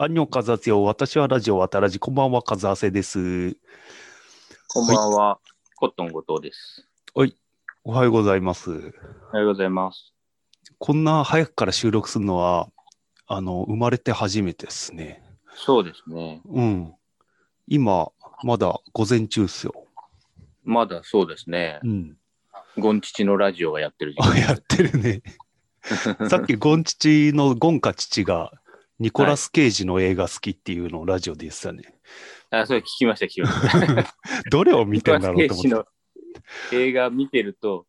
アンニョカズアセよ。私はラジオ渡らじ。こんばんは、カズアセです。こんばんは、コットン後藤です。はいおはようございます。おはようございます。こんな早くから収録するのは、あの、生まれて初めてですね。そうですね。うん。今、まだ午前中っすよ。まだそうですねう。ん。ゴンチチのラジオがやってる時あ、間。やってるね。さっきゴン父のゴンか父が、ニコラス・ケイジの映画好きっていうのをラジオで言ってたね。あ、それ聞きました、聞きました。どれを見てんだろうとニコラスケイ思って。ジの映画見てると、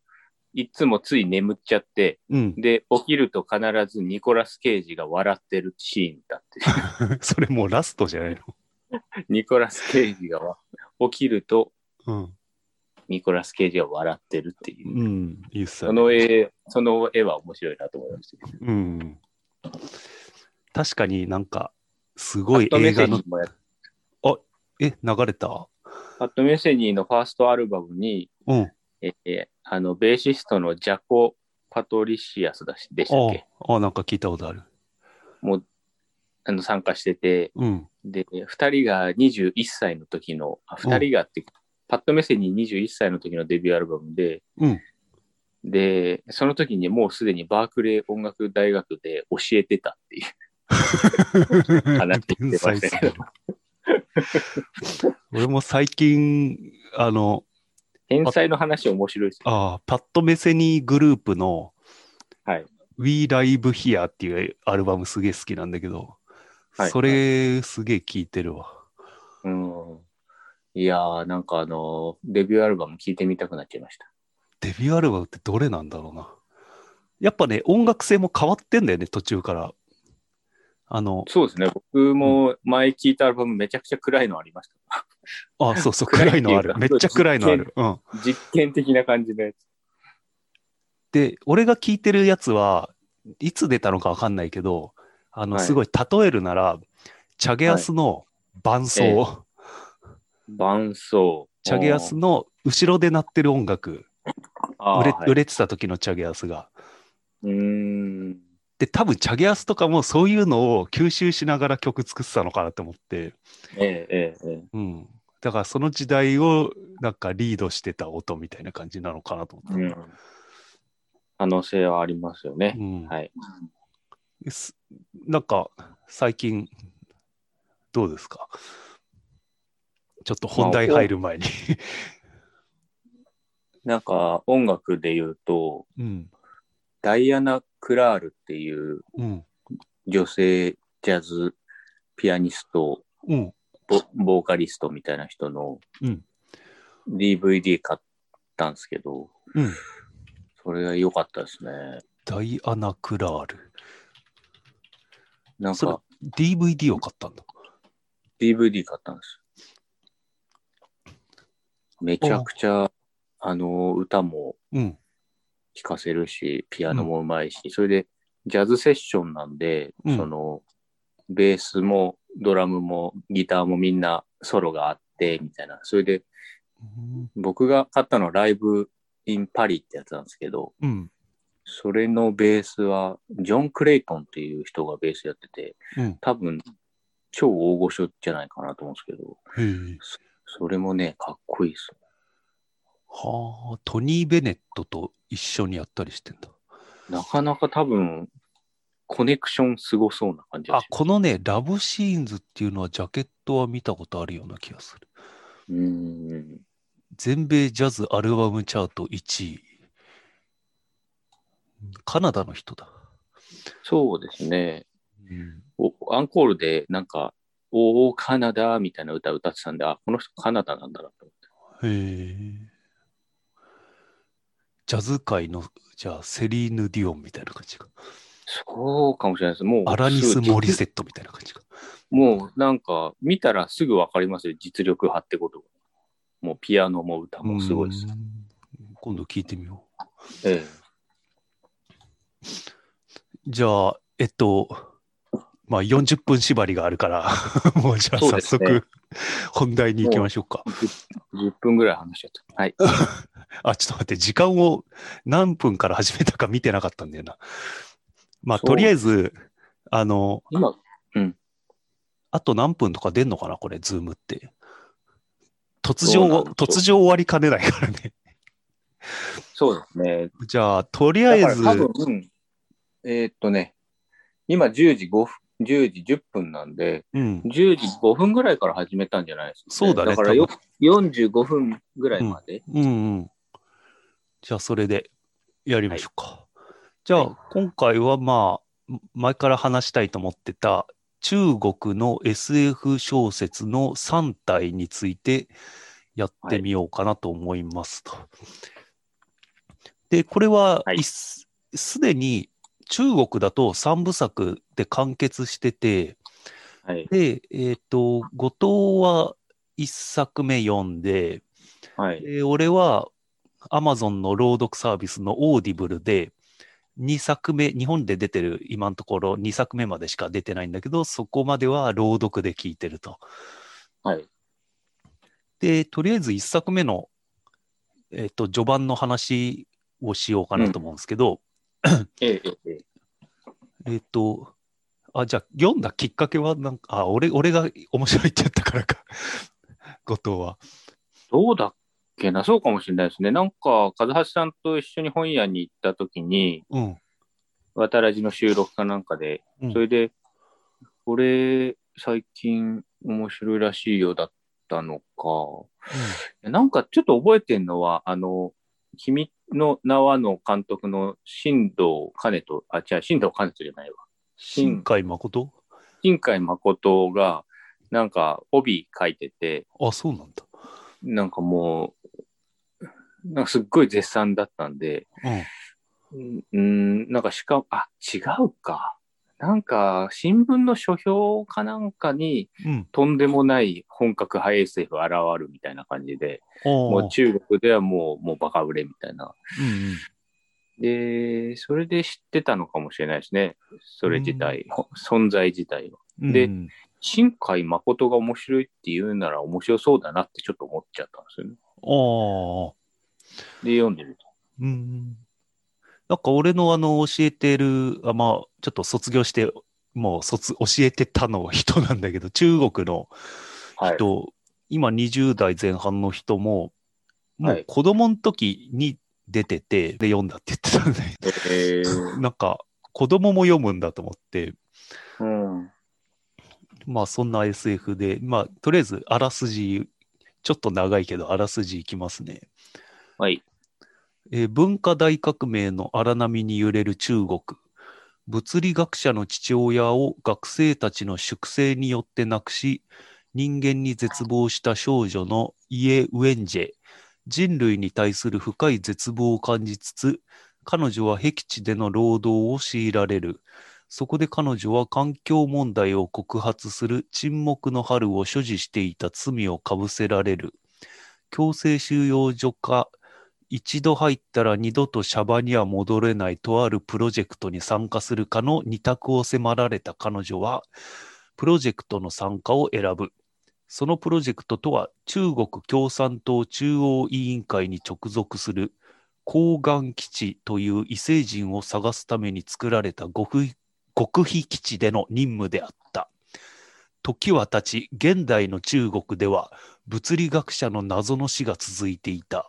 いつもつい眠っちゃって、うん。で、起きると必ずニコラス・ケイジが笑ってるシーンだって。それもうラストじゃないニコラス・ケイジがわ起きると、の。ニコラス・ケイジが笑ってるっていうう。ん。うん。いいっすそ。の絵、その絵は面白いなと思いました。うん。確かになんか、すごい映画のセニー、もやえ、流れた？パッド・メセニーのファーストアルバムに、うん。えーあの、ベーシストのジャコ・パトリシアスだしでしたっけ？ああ、なんか聞いたことある。もう、あの、参加してて、うん。で、二人が21歳の時の、あ二人がって、パッド・メセニー21歳の時のデビューアルバムで、うん。で、その時にもうすでにバークレー音楽大学で教えてたっていう話してまけど。俺も最近、あの、天才の話面白いですよ。ああ、パッドメセニーグループのはい。We Live Here っていうアルバムすげえ好きなんだけど、はいそれすげえ聴いてるわ。うん。いやー、なんかあの、デビューアルバム聴いてみたくなっちゃいました。デビューアルバムってどれなんだろうな。やっぱね、音楽性も変わってんだよね、途中から。あの、そうですね。僕も前聴いたアルバムめちゃくちゃ暗いのありました。あ、そうそう、暗いのある。めっちゃ暗いのある。うん。実験的な感じのやつ。で、俺が聞いてるやつは、いつ出たのかわかんないけど、あの、はいすごい例えるなら、チャゲアスの伴奏、え伴奏。チャゲアスの後ろで鳴ってる音楽、売れあーはい売れてた時のチャゲアスが。うーん。で、多分チャゲアスとかもそういうのを吸収しながら曲作ってたのかなと思って、ええええええうん。だからその時代をなんかリードしてた音みたいな感じなのかなと思って。うん。可能性はありますよね。うんはい。すなんか最近どうですか？ちょっと本題入る前に。なんか音楽で言うと、うん。ダイアナ・クラールっていううん。女性ジャズピアニスト、うん。ボボーカリストみたいな人のうん DVD 買ったんですけど、うん。それが良かったですね。ダイアナ・クラール。なんか DVD を買ったんだ。DVD 買ったんです。めちゃくちゃ、あの、歌もうん。聴かせるし、ピアノもうまいし、それでジャズセッションなんで、うんその、ベースもドラムもギターもみんなソロがあって、みたいな。それで、僕が買ったのはライブインパリってやつなんですけど、うん。それのベースは、ジョン・クレイトンっていう人がベースやってて、うん。多分、超大御所じゃないかなと思うんですけど。それもね、かっこいいです。はあ、トニー・ベネットと一緒にやったりしてんだ。なかなか多分、コネクションすごそうな感じがあし、このね、ラブシーンズっていうのはジャケットは見たことあるような気がする。うーん。全米ジャズアルバムチャート1位。カナダの人だ。そうですね。うん、おアンコールでなんか、おー、カナダみたいな歌歌ってたんで、あ、この人カナダなんだなと思って。へえ。ジャズ界の、じゃあ、セリーヌ・ディオンみたいな感じか。そうかもしれないです。もう、アラニス・モリセットみたいな感じか。もうなんか、見たらすぐわかりますよ。実力派ってことが。もうピアノも歌もすごいです。うん今度聞いてみよう。えじゃあ、えっと、まあ40分縛りがあるから、もうじゃあ早そうですね速本題に行きましょうか。え10分ぐらい話しちゃった。はい。あ、ちょっと待って、時間を何分から始めたか見てなかったんだよな。まあ、とりあえず、あの、今、あと何分とか出んのかなこれ、ズームって。突如、突如終わりかねないからね。そうですね。じゃあ、とりあえず、多分、えーっとね、今10時5分、10時10分なんで、うん、10時5分ぐらいから始めたんじゃないですか、そうだねだからよ多45分ぐらいまで。うんうん。じゃあ、それでやりましょうか。じゃあ、はい今回はまあ、前から話したいと思ってた中国の SF 小説の3体についてやってみようかなと思いますと。で、これはすでに中国だと3部作で完結してて、はい。で、えっ、と、後藤は1作目読んで、はい。で俺は Amazon の朗読サービスの Audible で2作目、日本で出てる今のところ2作目までしか出てないんだけど、そこまでは朗読で聞いてると。はい。で、とりあえず1作目の、えっ、と、序盤の話をしようかなと思うんですけど、ええ、えっ、と、あ、じゃあ読んだきっかけはなんか、あ、俺、俺が面白いって言ったからか。後藤は。どうだっけな、そうかもしれないですね。なんか、和橋さんと一緒に本屋に行った時に、うん。渡らじの収録かなんかで、うんそれで、これ、最近面白いらしいよだったのか。なんかちょっと覚えてんのは、あの、君の名はの監督の新藤兼人、あ、違う、新藤兼人じゃないわ。新海誠？新海誠が、なんか帯書いてて、あ、そうなんだ。なんかもう、なんかすっごい絶賛だったんで、うん。うん、なんかしかも、あ、違うか。なんか、新聞の書評かなんかに、うん。とんでもない本格派 SF 現るみたいな感じで、ももう中国ではもう、もうバカ売れみたいな。うんうん。で、それで知ってたのかもしれないですね。それ自体、ほ存在自体は。でうん新海誠が面白いって言うなら面白そうだなってちょっと思っちゃったんですよね。ああ。で、読んでみた。うん。なんか俺のあの教えてる、あまあ、ちょっと卒業して、もう卒、教えてたのは人なんだけど、中国のはい。人、今20代前半の人も、もはいう子供の時に出てて、で読んだって言ってたんで、えー、なんか子供も読むんだと思って、うん。まあそんな SF で、まあとりあえずあらすじ、ちょっと長いけどあらすじいきますね。はい。えー文化大革命の荒波に揺れる中国。物理学者の父親を学生たちの粛清によって亡くし、人間に絶望した少女のイエ・ウェンジェ。人類に対する深い絶望を感じつつ、彼女は僻地での労働を強いられる。そこで彼女は環境問題を告発する沈黙の春を所持していた罪をかぶせられる。強制収容所か一度入ったら二度とシャバには戻れないとあるプロジェクトに参加するかの二択を迫られた彼女は、プロジェクトの参加を選ぶ。そのプロジェクトとは中国共産党中央委員会に直属する高岩基地という異星人を探すために作られた極秘極秘基地での任務であった。時は経ち、現代の中国では物理学者の謎の死が続いていた。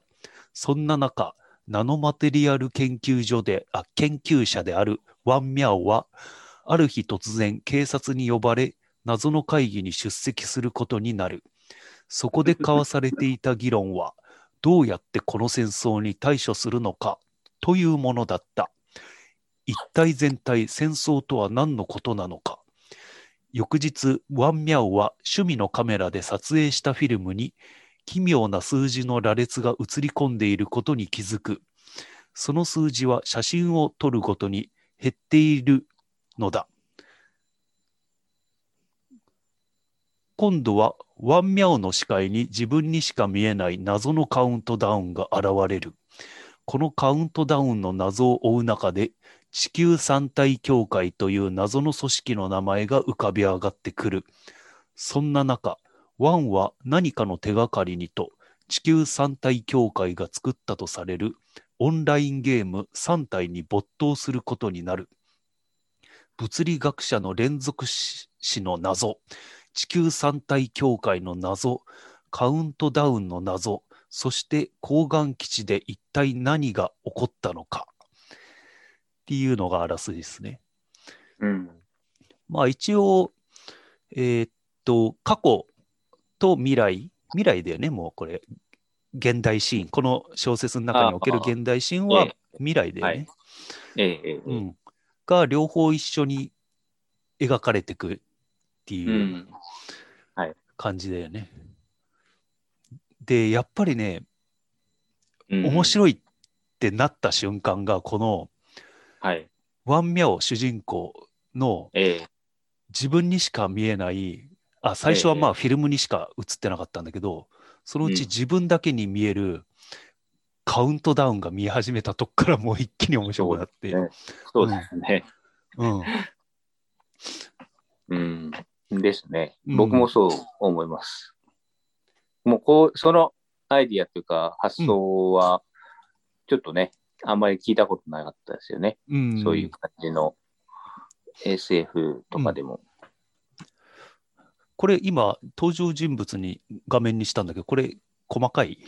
そんな中、ナノマテリアル研究所で、あ、研究者であるワン・ミャオは、ある日突然警察に呼ばれ、謎の会議に出席することになる。そこで交わされていた議論は、どうやってこの戦争に対処するのかというものだった。一体全体戦争とは何のことなのか。翌日、ワン・ミャオは趣味のカメラで撮影したフィルムに奇妙な数字の羅列が映り込んでいることに気づく。その数字は写真を撮るごとに減っているのだ。今度はワンミャオの視界に自分にしか見えない謎のカウントダウンが現れる。このカウントダウンの謎を追う中で地球三体協会という謎の組織の名前が浮かび上がってくる。そんな中、ワンは何かの手がかりにと地球三体協会が作ったとされるオンラインゲーム3体に没頭することになる。物理学者の連続死の謎、地球三体協会の謎、カウントダウンの謎、そして高岩基地で一体何が起こったのかっていうのがあらすじですね。うん。まあ一応、えーっと、過去と未来、未来だよね、もうこれ、現代シーン、この小説の中における現代シーンはえ未来だよね。うん、が両方一緒に描かれてくってう。いうん。感じだよね。で、やっぱりね、うん。面白いってなった瞬間が、このはい。ワン・ミャオ主人公のええ。自分にしか見えない、あ、最初はまえあフィルムにしか映ってなかったんだけど、そのうちうん自分だけに見えるカウントダウンが見え始めたとこからもう一気に面白くなって。そうですね。うん。うん。ですね。うん僕もそう思います。もうこう、そのアイディアというか発想は、ちょっとね、あんまり聞いたことなかったですよね。うん、そういう感じの SF とかでも。これ今、登場人物に画面にしたんだけど、これ細かい？い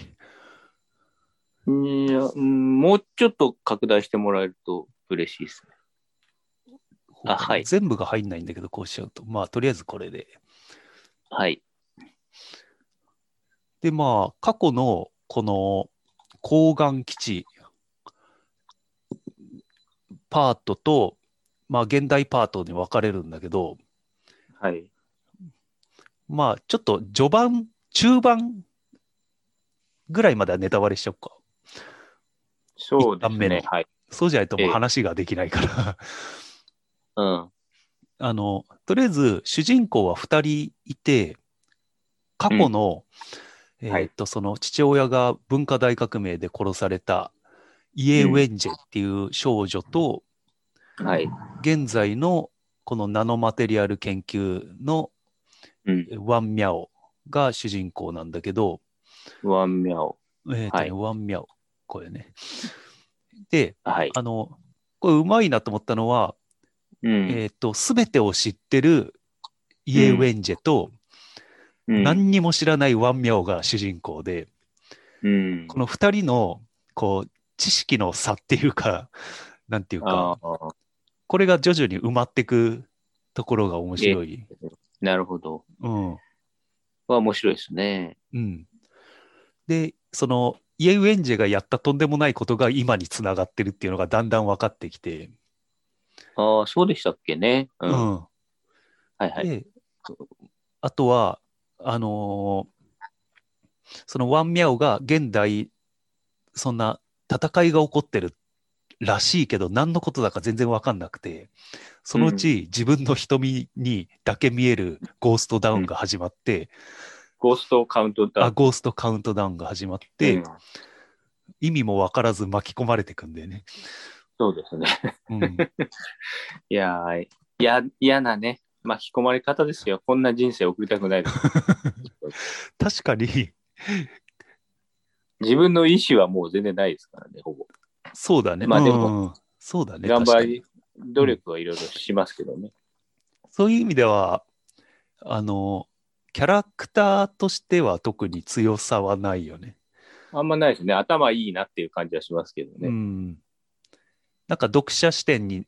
や、うんもうちょっと拡大してもらえると嬉しいですね。あはい全部が入んないんだけど、こうしちゃうと。まあ、とりあえずこれで。はい。で、まあ、過去のこの高岩基地パートと、まあ、現代パートに分かれるんだけど、はい。まあ、ちょっと序盤、中盤ぐらいまではネタバレしちゃおうか。そうですね。はい。そうじゃないともうええ話ができないから。うん。あの、とりあえず主人公は2人いて、過去の、えーっと、その父親が文化大革命で殺されたイエ・ウェンジェっていう少女と、はい。現在のこのナノマテリアル研究のうん。ワン・ミャオが主人公なんだけど、ワンミャオ。えーねはいワン・ミャオ、これね。で、はい。あの、これうまいなと思ったのは、うん。えーっと、すべてを知ってるイエ・ウェンジェと、うん何にも知らないワン・ミャオが主人公で、うん。この二人の、こう、知識の差っていうか、なんていうか、これが徐々に埋まっていくところが面白い。なるほど。うん。は面白いですね。うん。で、その、イエ・ウェンジェがやったとんでもないことが今につながってるっていうのがだんだん分かってきて、ああ、そうでしたっけね。う。うんん。はいはい。で、あとは、あのーそのワン・ミャオが現代、そんな戦いが起こってるらしいけど、何のことだか全然わかんなくて、そのうち自分の瞳にだけ見えるゴーストダウンが始まって、ゴーストカウントダウあ、ン。ゴーストカウントダウンが始まって、うん意味もわからず巻き込まれてくんだよね。そうですね。うん、いやや、嫌なね、巻き込まれ方ですよ。こんな人生送りたくないです。確かに、自分の意思はもう全然ないですからね、ほぼ。そうだね。まあでもうんそうだね。頑張り、努力はいろいろしますけどね。そういう意味では、あの、キャラクターとしては特に強さはないよね。あんまないですね。頭いいなっていう感じはしますけどうね。ん。なんか読者視点に、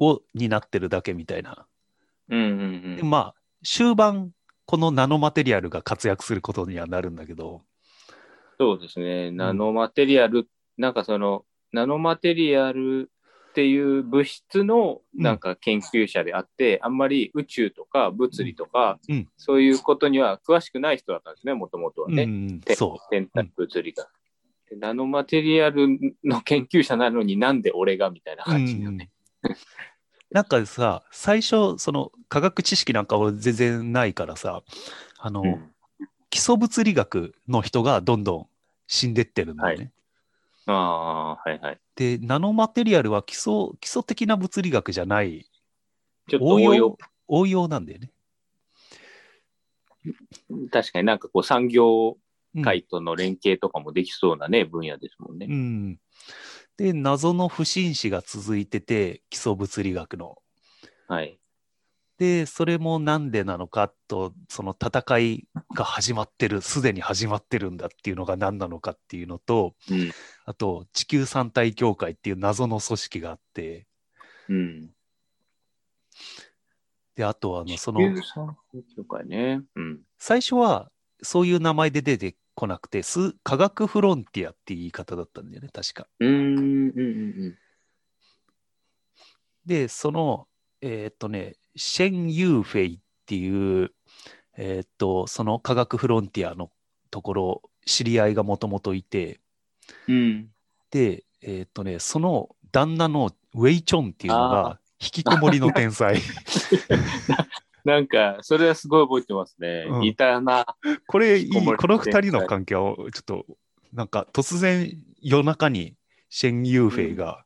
を、になってるだけみたいな。うんうんうん。でまあ、終盤、このナノマテリアルが活躍することにはなるんだけど、そうですね。ナノマテリアル、なんかその、ナノマテリアルっていう物質のなんか研究者であって、あんまり宇宙とか物理とか、うんそういうことには詳しくない人だったんですね、もともとはね。うん、てそ天体物理が。でナノマテリアルの研究者なのになんで俺がみたいなう。感じのね。うんなんかさ、最初、その科学知識なんか俺全然ないからさ、あの、うん基礎物理学の人がどんどん死んでってるんだよね。ああ、はいはい。で、ナノマテリアルは基礎基礎的な物理学じゃない、ちょっと応用？応用、なんだよね。確かになんかこう産業うん界との連携とかもできそうなね、分野ですもんねう。ん。で、謎の不審死が続いてて、基礎物理学の。はい。で、それもなんでなのかと、その戦いが始まってる、すでに始まってるんだっていうのが何なのかっていうのと、うん。あと、地球三体協会っていう謎の組織があって、うん。で、あとはあの、その、ね。うん。最初はそういう名前で出てこなくて、す科学フロンティアっていう言い方だったんだよね、確か。うーん。うん。うん。で、その、えーっとね、シェン・ユーフェイっていう、えーっと、その科学フロンティアのところ、知り合いがもともといて、うん。で、えーっとね、その旦那のウェイ・チョンっていうのあが、引きこもりの天才。なんか、それはすごい覚えてますね。うん似たな。これいい、この二人の関係を、ちょっと、なんか突然夜中にシェン・ユーフェイが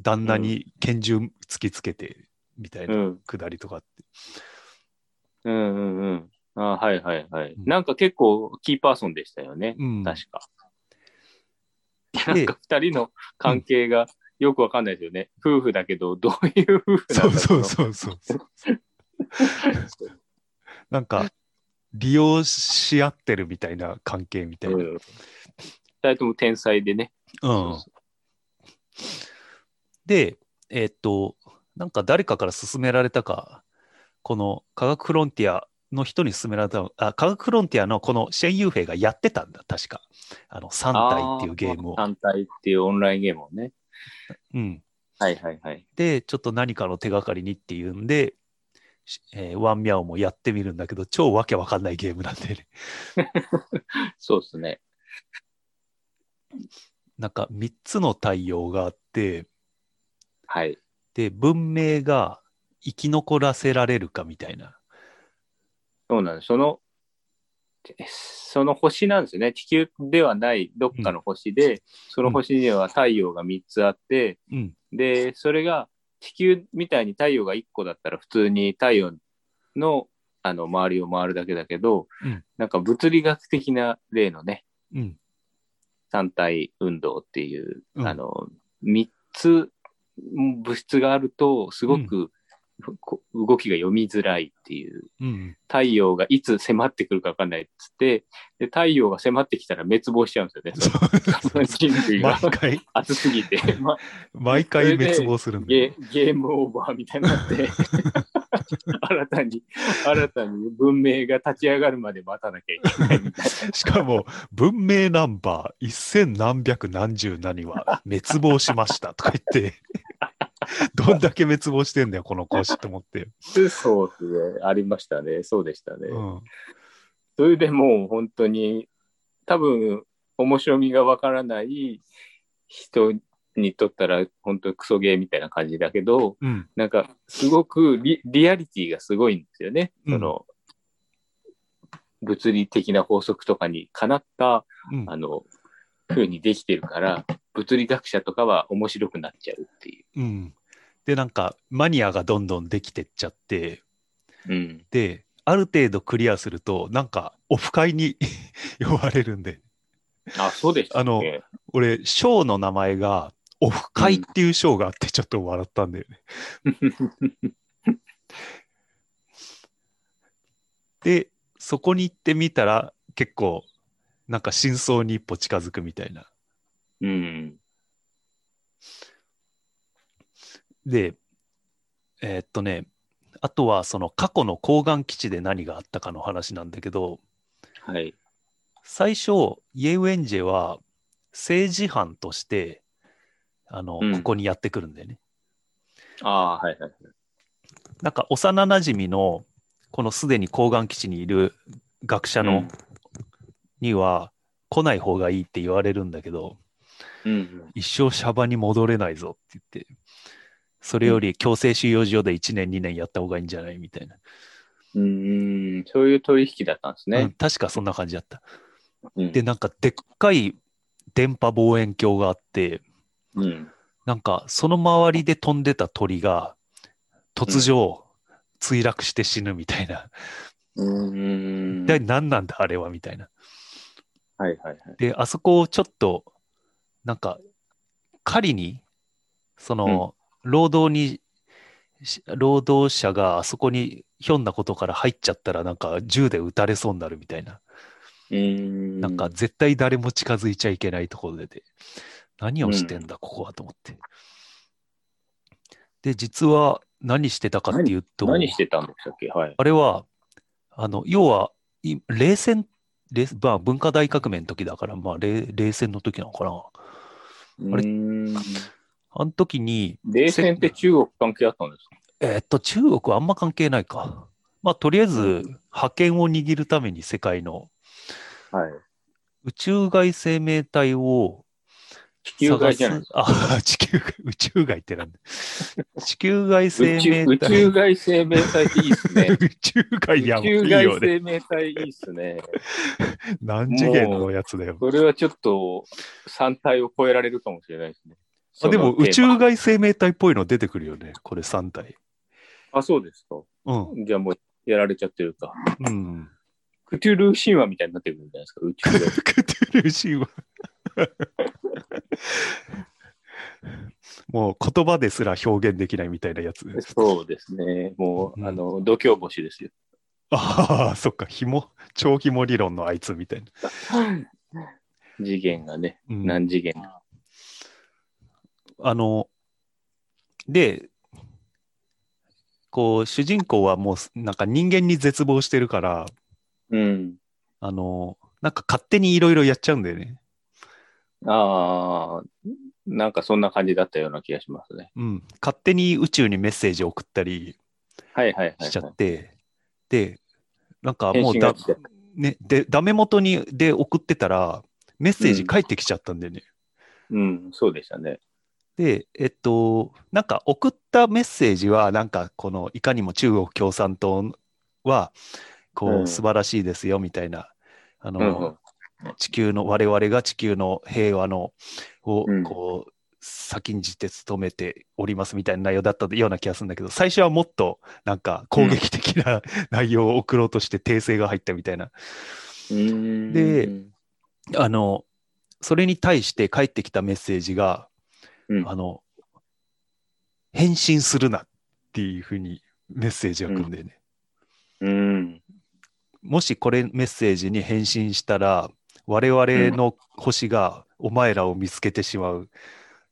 旦那に拳銃突きつけて、みたいうなんくだりとかあって。うんうんうん。あはいはいはい。うんなんか結構キーパーソンでしたよね。うん確か。でなんか二人の関係がよくわかんないですよね。夫婦だけど、どういう夫婦なそうんだそうそうそうそう。なんか、利用し合ってるみたいな関係みたいな。うん。二人とも天才でね。うん。で、えーっと、なんか誰かから勧められたか、この科学フロンティアの人に勧められたのあ、科学フロンティアのこのシェン・ユーフェイがやってたんだ、確か。あの、3体っていうゲームを。単体っていうオンラインゲームをね。うん。はいはいはい。で、ちょっと何かの手がかりにっていうんで、しえーワンミャオもやってみるんだけど、超わけわかんないゲームなんでね。そうですね。なんか3つの太陽があって、はい。で、文明が生き残らせられるかみたいな。そうなんです。その、その星なんですよね。地球ではないどっかの星で、その星には太陽が3つあって、うん。で、それが地球みたいに太陽が1個だったら普通に太陽のあの周りを回るだけだけど、うんなんか物理学的な例のね、うん。三体運動っていう、うんあの、3つ物質があると、すごく、こ動きが読みづらいっていう。うん。太陽がいつ迫ってくるか分かんないっつって、で太陽が迫ってきたら滅亡しちゃうんですよね。その人類が。毎回、熱すぎて、ま、毎回滅亡するんだ。ゲゲームオーバーみたいになって、新たに、新たに文明が立ち上がるまで待たなきゃいけないみたいしかも、文明ナンバー一千何百何十何は滅亡しましたとか言って、どんだけ滅亡してんだよ、この星と思って。な。そうですね。ありましたね。そうでしたね。うん。それでもう本当に、多分、面白みがわからない人にとったら、本当にクソゲーみたいな感じだけど、うん。なんか、すごくリリアリティがすごいんですよね。うんその、物理的な法則とかにかなった、うん。あの、風にできてるから、物理学者とかは面白くなっちゃうっていうん。で、なんか、マニアがどんどんできてっちゃって、う。うん。で、ある程度クリアすると、なんか、オフ会に 呼ばれるんで、あ、そうでしたっけ？あの俺、ショーの名前が、オフ会っていうショーがあって、ちょっと笑ったんだよね。で、そこに行ってみたら、結構、なんか真相に一歩近づくみたいな。うん。で、えーっとね、あとはその過去の抗がん基地で何があったかの話なんだけど、はい。最初、イエウエンジェは政治犯として、あの、うんここにやってくるんだよね。ああー、はいはい。なんか幼馴染の、このすでに抗がん基地にいる学者の、うんには来ない方がいいって言われるんだけど、うんうん。一生シャバに戻れないぞって言って、それより強制収容所で1年2年やった方がいいんじゃないみたいな。うん、そういう取引だったんですうんね。確かそんな感じだった。うんで、なんかでっかい電波望遠鏡があって、うん。なんかその周りで飛んでた鳥が突如墜落して死ぬみたいな。うん。一体何なんだあれはみたいな。はいはいはい。で、あそこをちょっと、なんか、狩りに、その、労働に、し労働者があそこにひょんなことから入っちゃったらなんか銃で撃たれそうになるみたいな。ん。なんか絶対誰も近づいちゃいけないところでで、何をしてんだ、ここはと思って。で、実は何してたかっていうと、何してたんでしたっけ？はい。あれは、あの、要は、い冷戦、冷まあ、文化大革命の時だから、まあ、冷冷戦の時なのかな。うーん。あの時に、冷戦って中国関係あったんですか？えーっと、中国はあんま関係ないか。まあ、とりあえず、覇権を握るために世界のはい。宇宙外生命体を地球外じゃない。あ、地球外、宇宙外ってなんだ。地球外生命体。宇宙外生命体っていいっすね。宇宙外やもいい宇宙外。生命体いいっすね。何次元のやつだよ。それはちょっと3体を超えられるかもしれないですね。あでも宇宙外生命体っぽいの出てくるよね。これ3体。あ、そうですか。うん。じゃあもうやられちゃってるか。うん。クトゥルー神話みたいになってくるんじゃないですか、宇宙外。クトゥルー神話。もう言葉ですら表現できないみたいなやつ。そうですね。もう、うんあの、度胸星ですよ。ああ、そっか、紐、超紐理論のあいつみたいな。次元がね、うん何次元か。あの、で、こう、主人公はもう、なんか人間に絶望してるから、うん。あの、なんか勝手にいろいろやっちゃうんだよね。ああ、なんかそんな感じだったような気がしますね。うん。勝手に宇宙にメッセージを送ったりはいはいはい、しちゃはい。って、で、なんか返もうだね、で、ダメ元に、で送ってたら、メッセージ返ってきちゃったんだよね。うん、そうでしたね。で、えっと、なんか送ったメッセージは、なんかこの、いかにも中国共産党は、こう素晴らしいですよ、みたいな、あうんうん。の、地球の、我々が地球の平和の、をうん、こう、先んじて努めておりますみたいな内容だったような気がするんだけど、最初はもっと、なんか攻撃的な 内容を送ろうとして訂正が入ったみたいな。うーん。であの、それに対して返ってきたメッセージが、うんあの、返信するなっていうふうにメッセージが来るんでね。うん。もしこれメッセージに返信したら、我々の星がお前らを見つけてしまう。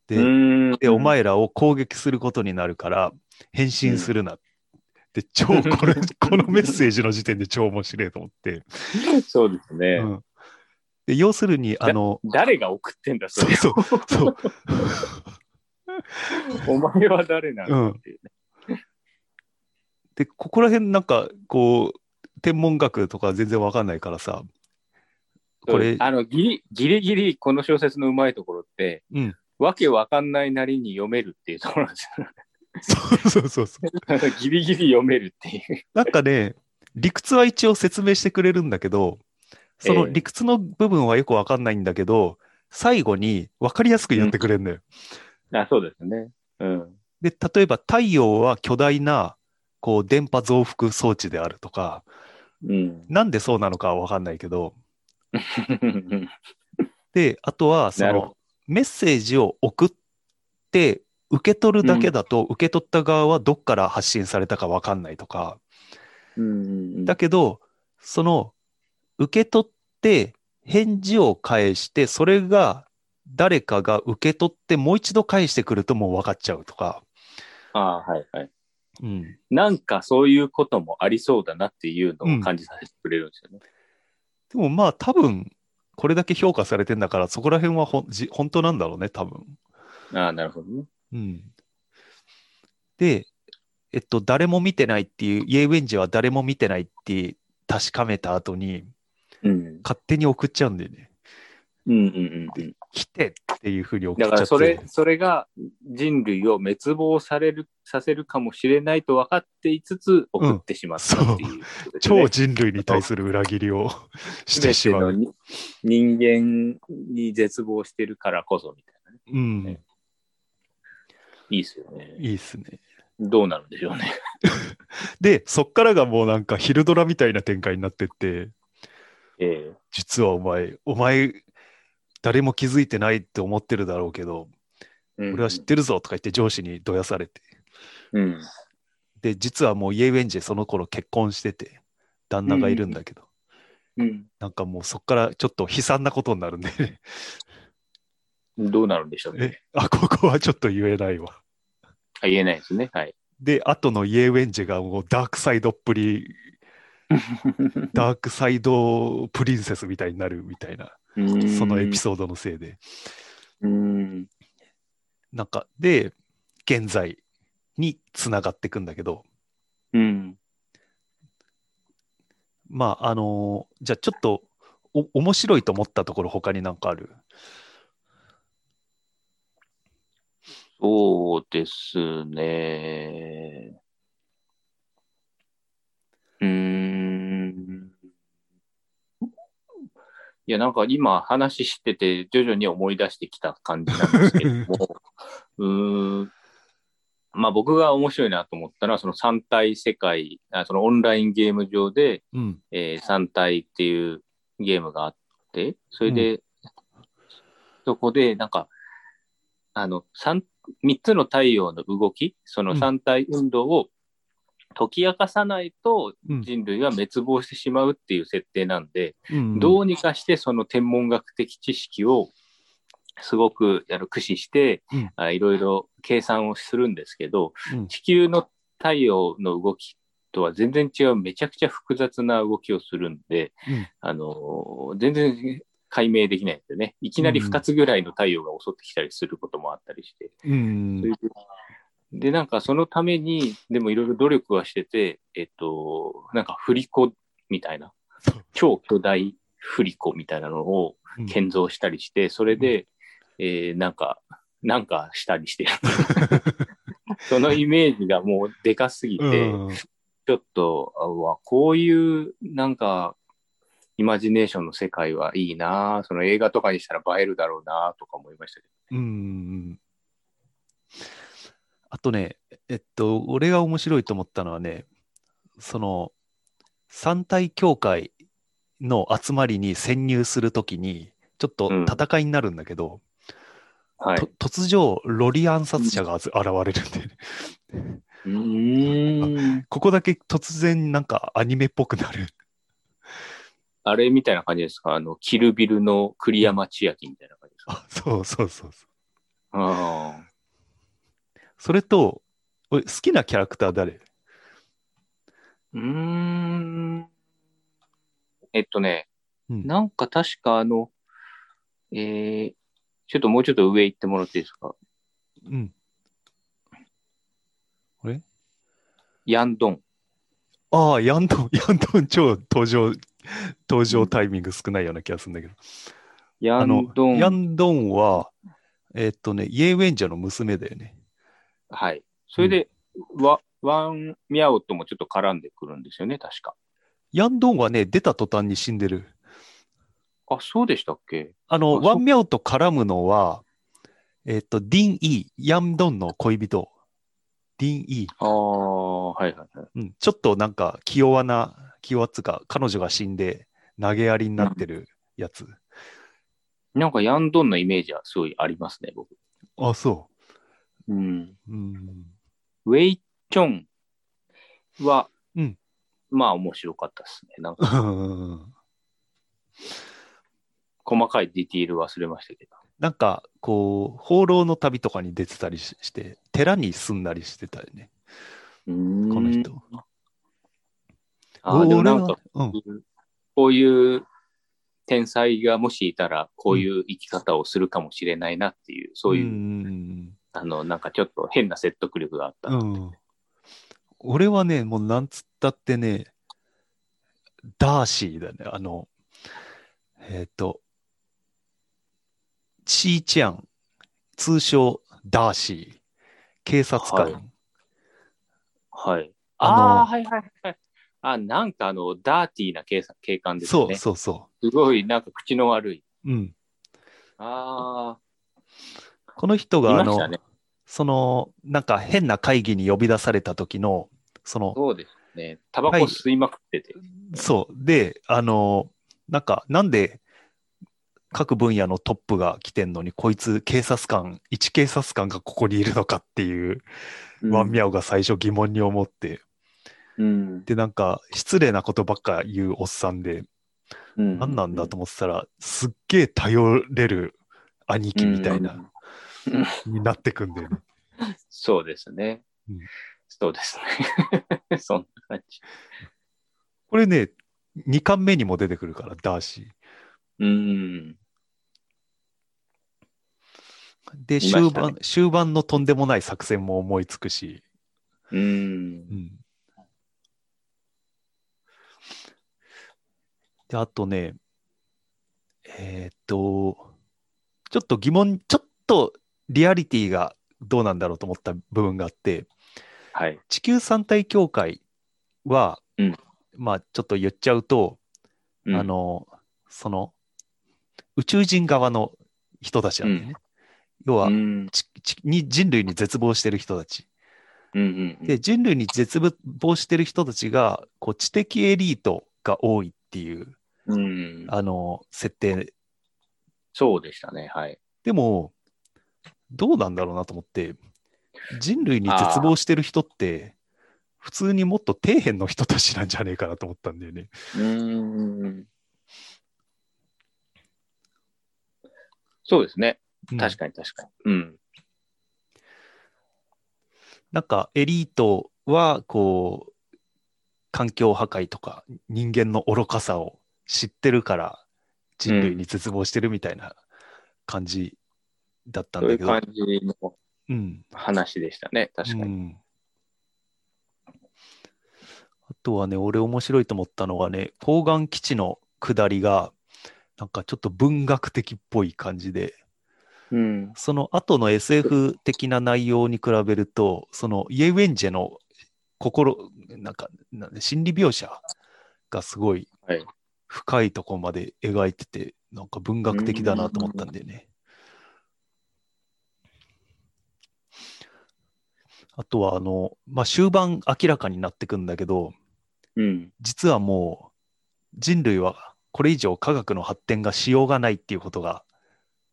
で、うんでお前らを攻撃することになるから、返信するな。で、超、これ、このメッセージの時点で超面白いと思って。そうですね。うんで要するに、あの、誰が送ってんだ、それ。そうそう、そう、お前は誰なのっていうね。で、ここら辺なんか、こう、天文学とか全然わかんないからさ、これ、あのギリ、ギリギリこの小説のうまいところって、うんわけわかんないなりに読めるっていうところなんですよ。そうそうそう。ギリギリ読めるっていう。なんかね、理屈は一応説明してくれるんだけど、そのええ理屈の部分はよくわかんないんだけど、最後にわかりやすく言ってくれるんだよ。あ、そうですね。うん。で、例えば太陽は巨大な、こう、電波増幅装置であるとか、うん。なんでそうなのかはわかんないけど、で、あとは、その、メッセージを送って、受け取るだけだと、受け取った側はどっから発信されたかわかんないとか、うんだけど、その、受け取って、返事を返して、それが誰かが受け取って、もう一度返してくるともう分かっちゃうとか、ああ、はいはい。うん。なんかそういうこともありそうだなっていうのを感じさせてくれるんですよね。でもまあ多分、これだけ評価されてんだから、そこら辺はほんじ本当なんだろうね、多分。ああ、なるほどね。うん。で、えっと、誰も見てないっていう、イエウェンジは誰も見てないって確かめた後に、うん。勝手に送っちゃうんだよね。うんうんうんうん。来てっていうふうに送っだちゃって。からそれ、それが人類を滅亡される、させるかもしれないと分かっていつつ送ってしまったっていうことですね、超人類に対する裏切りをしてしまう。人間に絶望してるからこそみたいなね。うん。いいですよね。いいっすね。どうなるんでしょうね。で、そっからがもうなんか昼ドラみたいな展開になってって、え実はお前、お前、誰も気づいてないって思ってるだろうけど、え俺は知ってるぞとか言って上司にどやされて。うん。で、実はもうイエウェンジェその頃結婚してて、旦那がいるんだけど、うん。なんかもうそっからちょっと悲惨なことになるんで、ね、どうなるんでしょうね。え、あ、ここはちょっと言えないわ。あ言えないですね。はい。で、後のイエウェンジェがもうダークサイドっぷり、ダークサイドプリンセスみたいになるみたいな、そのエピソードのせいで。うん。なんか、で、現在につながっていくんだけど、うん。まあ、あのーじゃあちょっとお面白いと思ったところ他になんかある？そうですね。うーん。いや、なんか今話してて徐々に思い出してきた感じなんですけれども、うーん。まあ僕が面白いなと思ったのは、その三体世界、あそのオンラインゲーム上で、うん。えー、三体っていうゲームがあって、それで、そこで、なんか、あの、三、三つの太陽の動き、その三体運動を解き明かさないとうん。人類は滅亡してしまうっていう設定なんで、うん、どうにかしてその天文学的知識をすごくあの駆使して、うん。あいろいろ計算をするんですけど、うん。地球の太陽の動きとは全然違うめちゃくちゃ複雑な動きをするんで、うん。あのー全然解明できないんでね。いきなり2つぐらいの太陽が襲ってきたりすることもあったりして。うん。それでで、なんかそのために、でもいろいろ努力はしてて、えっと、なんか振り子みたいな、超巨大振り子みたいなのをうん。建造したりして、それで、えーなんか、なんかしたりしてる。そのイメージがもうでかすぎて、うん。ちょっと、あうわ、こういう、なんか、イマジネーションの世界はいいなその映画とかにしたら映えるだろうなとか思いましたけうん。あとね、えっと、俺が面白いと思ったのはね、その、三体協会の集まりに潜入するときに、ちょっとうん戦いになるんだけど、ど。はい。と突如、ロリ暗殺者がず現れるんで、ね、うーん。ここだけ突然なんかアニメっぽくなる。あれみたいな感じですか？あの、キルビルの栗山千明みたいな感じですか？あそうそうそうそう。あそれと、俺好きなキャラクター誰？あ。うーん。えっとね、うんなんか確かあの、えー、ちょっともうちょっと上行ってもらっていいですか？うん。ヤンドン。ああ、ヤンドン、ヤンドン超登場、登場タイミング少ないような気がするんだけど。ヤン、ドン。ヤンドンは、えっとね、イエウェンジャの娘だよね。はい。それで、ワワン・ミャオともちょっと絡んでくるんですよね、確か。ヤンドンはね、出た途端に死んでる。あ、そうでしたっけ？あの、あそワンミャオと絡むのは、えっと、ディン・イー、ヤンドンの恋人。ディン・イー。ああ、はいはいはい。うん、ちょっとなんか、気弱な、気弱っつうか、彼女が死んで、投げやりになってるやつ。なんかヤンドンのイメージはすごいありますね、僕。あ、そうん。う。うん。ウェイ・チョンは、うんまあ面白かったですね。なんかうん細かいディティール忘れましたけど。なんか、こう、放浪の旅とかに出てたりしして、寺に住んだりしてたよね、この人。あーでもなんか、こういう天才がもしいたら、こういう生き方をするかもしれないなっていう、そういう、んあの、なんかちょっと変な説得力があった。うん。俺はね、もうなんつったってね、ダーシーだね。あの、えっ、と、チーチャン、通称ダーシー、警察官。はいはい。あのああー、はいはいはい。あ、なんかあの、ダーティーな警警官ですそうね。そうそすごい、なんか口の悪い。う。うん。あこの人あ、があの。その、なんか変な会議に呼び出された時の、その、そうですね。タバコはい吸いまくってて。そう。で、あの、なんか、なんで、各分野のトップが来てんのに、こいつ警察官、一警察官がここにいるのかっていう、ワンミャオが最初疑問に思って、うん。で、なんか失礼なことばっか言うおっさんで、うん。何なんだと思ってたら、すっげえ頼れる兄貴みたいな、うん になってくんだよね。そうですね。うんそうですね。そんな感じ。これね、2巻目にも出てくるから、ダーシー。うん。で、終盤、終盤のとんでもない作戦も思いつくし、うんう。ん。で、あとね、えーっと、ちょっと疑問、ちょっとリアリティがどうなんだろうと思った部分があって、はい。地球三体協会は、うんまあちょっと言っちゃうと、うんあ、の、その、宇宙人側の人たちなんだよね。要は、うん。ちちに人類に絶望してる人たち。うんうんうん。で、人類に絶望してる人たちが、こう、知的エリートが多いっていう、うん。あの、設定。そうでしたね。はい。でも、どうなんだろうなと思って、人類に絶望してる人って、普通にもっと底辺の人たちなんじゃねえかなと思ったんだよね。うん。そうですね。うん確かに確かに。うん。なんかエリートはこう環境破壊とか人間の愚かさを知ってるから人類に絶望してるみたいな感じだったんそういうだけど、感じのうん話でしたね。確かに。うんあとはね俺面白いと思ったのはね方眼基地の下りがなんかちょっと文学的っぽい感じでうん。その後の SF 的な内容に比べると、そのイエウェンジェの心、なんか、なんで心理描写がすごいはい深いところまで描いてて、なんか文学的だなと思ったんだよね。あとは、あの、まあ、終盤明らかになってくんだけど、うん。実はもう人類はこれ以上科学の発展がしようがないっていうことが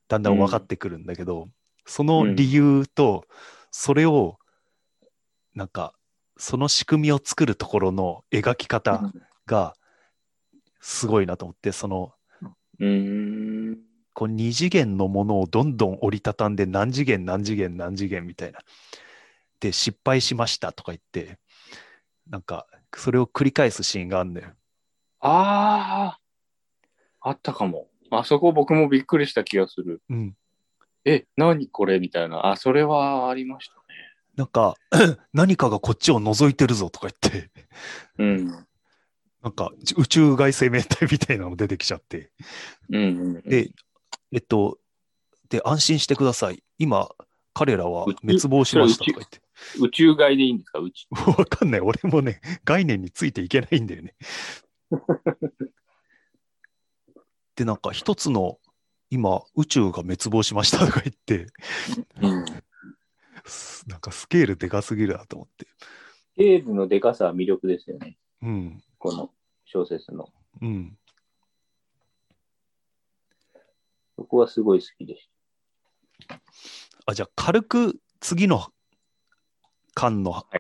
だんだん分かってくるんだけど、その理由とそれをなんかその仕組みを作るところの描き方がすごいなと思ってそのうん。こう二次元のものをどんどん折りたたんで何次元何次元何次元みたいなで失敗しましたとか言ってなんかそれを繰り返すシーンがあるんだよ。ああ、あったかも。あそこ僕もびっくりした気がする。うんえ、何これみたいな。あ、それはありましたね。なんか、何かがこっちを覗いてるぞとか言って、うん。なんか宇宙外生命体みたいなの出てきちゃって、うんうんうん。で、えっと、で、安心してください。今、彼らは滅亡しましたとか言って。宇宙外でいいんですか？宇宙。わかんない。俺もね、概念についていけないんだよね。で、なんか一つの、今、宇宙が滅亡しましたとか言って、うん。すなんかスケールでかすぎるなと思って。スケールのでかさは魅力ですよね。うん、この小説の。うん。そこはすごい好きでしあ、じゃあ軽く次の巻のい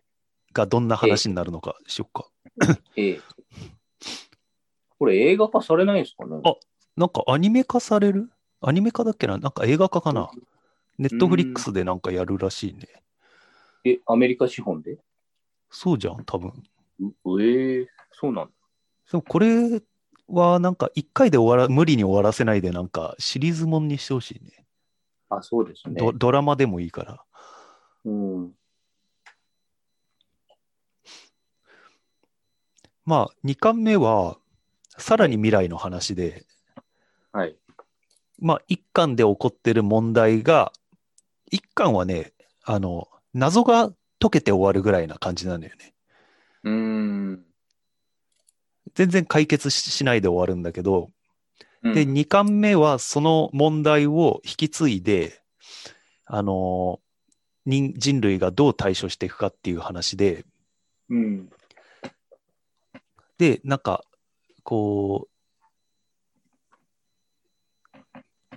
がどんな話になるのかしよっか。た。ええ。これ映画化されないんですかね？あなんかアニメ化される？アニメ化だっけな？なんか映画化かな？ネットフリックスでなんかやるらしいね。え、アメリカ資本で？そうじゃん、多分。うええそうなんだ。でもこれはなんか一回で終わら、無理に終わらせないでなんかシリーズもんにしてほしいねあ、そうですね。ド。ドラマでもいいから。うん。まあ、2巻目は、さらに未来の話で、はい。まあ、1巻で起こってる問題が、1巻はね、あの、謎が解けて終わるぐらいな感じなんだよね。うーん。全然解決ししないで終わるんだけど、うんで、2巻目はその問題を引き継いで、あの人人類がどう対処していくかっていう話で、うん。で、なんか、こう、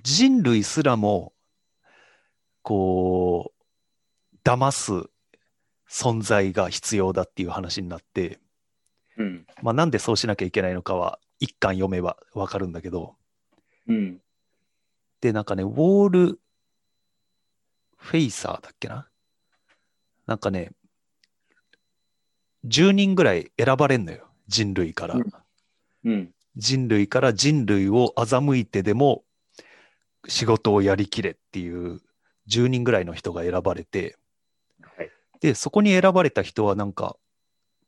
人類すらも、こう、騙す存在が必要だっていう話になって、うん。まあ、なんでそうしなきゃいけないのかは、一巻読めばわかるんだけど、うん。で、なんかね、ウォール・フェイサーだっけな？なんかね、10人ぐらい選ばれんのよ、人類から。うんうん。人類から人類を欺いてでも仕事をやりきれっていう10人ぐらいの人が選ばれて、はい。で、そこに選ばれた人はなんか、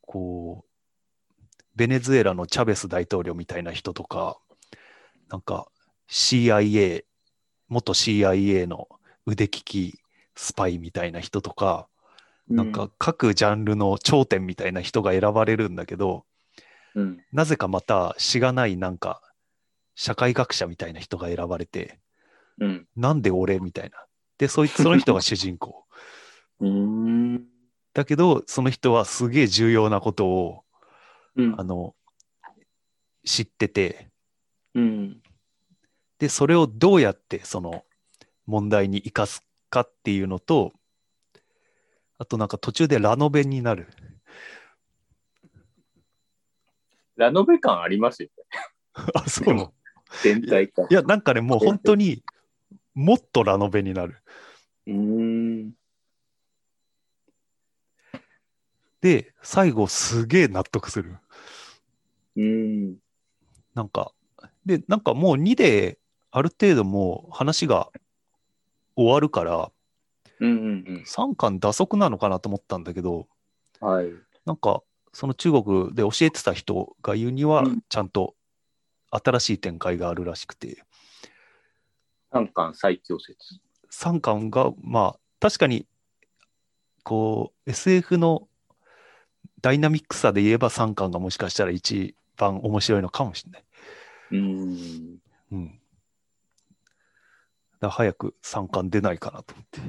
こう、ベネズエラのチャベス大統領みたいな人とか、なんか CIA、元 CIA の腕利きスパイみたいな人とか、なんか各ジャンルの頂点みたいな人が選ばれるんだけど、うん。なぜかまたしがないなんか社会学者みたいな人が選ばれて、うん。なんで俺みたいな。で、そいつ、その人が主人公。うん。だけど、その人はすげえ重要なことを、うんあ。の、知ってて、うん。で、それをどうやってその問題に生かすかっていうのと、あとなんか途中でラノベになる。ラノベ感ありますよね。あ、そうなの？全体感。いや、なんかね、もう本当にもっとラノベになる。うん。で、最後すげえ納得する。うん。なんか、で、なんかもう2である程度もう話が終わるから、うんうん3巻打足なのかなと思ったんだけど、うん。はい。なんか、その中国で教えてた人が言うにはうん、ちゃんと新しい展開があるらしくて、三巻最強説。3巻が、まあ、確かに、こう、SF のダイナミックさで言えば3巻がもしかしたら一番面白いのかもしれない。うん。うん。だ早く3巻出ないかなと思って。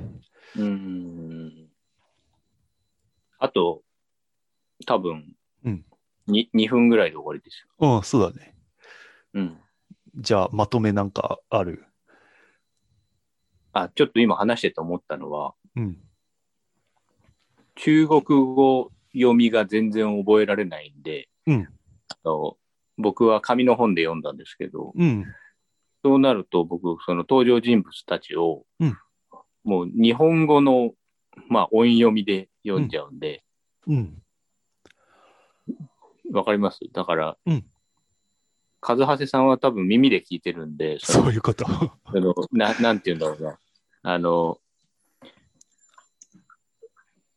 うん。あと、多分、うんに2分ぐらいで終わりですうん、そうだね。よ。うん。じゃあ、まとめなんかある？あ、ちょっと今話してて思ったのは、うん。中国語読みが全然覚えられないんで、うんあの僕は紙の本で読んだんですけど、うん。そうなると僕、その登場人物たちを、うんもう日本語の、まあ、音読みで読んじゃうんで、うん。わ、かります？だから、うん和橋さんは多分耳で聞いてるんで、そのそういうこと。あのななんて言うんだろうな。あの、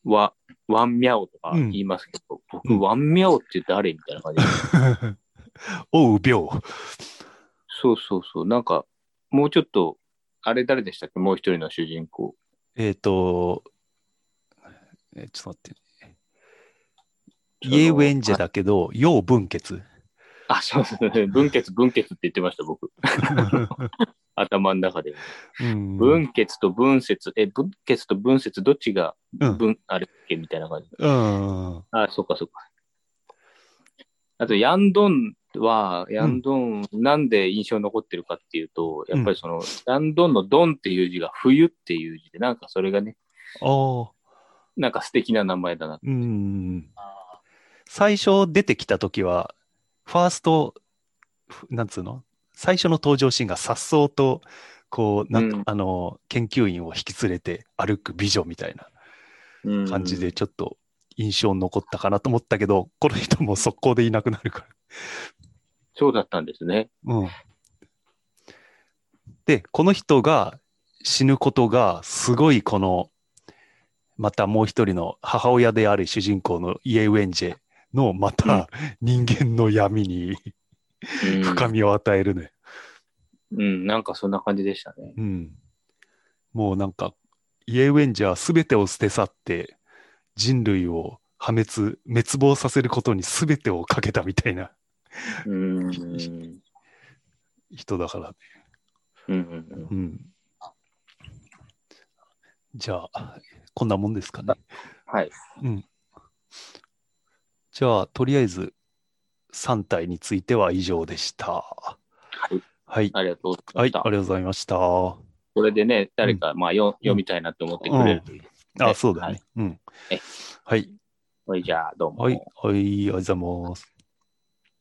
わ、ワンミャオとかうん言いますけど、う僕、んワンミャオって誰みたいな感じで。おう、病。そうそうそう。なんか、もうちょっと、あれ誰でしたっけ？もう一人の主人公。えっ、と、えちょっと待って。イエウェンジェだけど、陽分血。あ、そうそうそう。分血、分血って言ってました、僕。頭の中で。うん。分血と分節、え、分血と分節、どっちがうん。分、あれっけみたいな感じ。うん。あ、そっかそっか。あと、ヤンドンは、ヤンドン、なんで印象に残ってるかっていうと、やっぱりその、ヤンドンのドンっていう字が冬っていう字で、なんかそれがね、ああ。なんか素敵な名前だな。うん。最初出てきた時は、ファースト、ふなんつうの？最初の登場シーンが颯爽と、こう、なんか、うんあの、研究員を引き連れて歩く美女みたいなうん感じで、ちょっと印象に残ったかなと思ったけど、この人も速攻でいなくなるから。そうだったんですね。うん。で、この人が死ぬことが、すごいこの、またもう一人の母親である主人公のイエウェンジェの、また人間の闇にうん深みを与えるね。うん、なんかそんな感じでしたね。うん。もうなんか、イエウェンジェは全てを捨て去って、人類を破滅、滅亡させることに全てをかけたみたいなうん。人だからね。うんうんうん。じゃあ、こんなもんですかね。はい。うん。じゃあ、とりあえず、3体については以上でした。はい。はい。ありがとうござはいい、ました。ありがとうございました。あ、これでね、誰か、まあよ、読みたいなって思ってくれるといいですねそうだはいね。うんえ。はい。はい、じゃあ、どうも。はい、はい、ありがとうございます。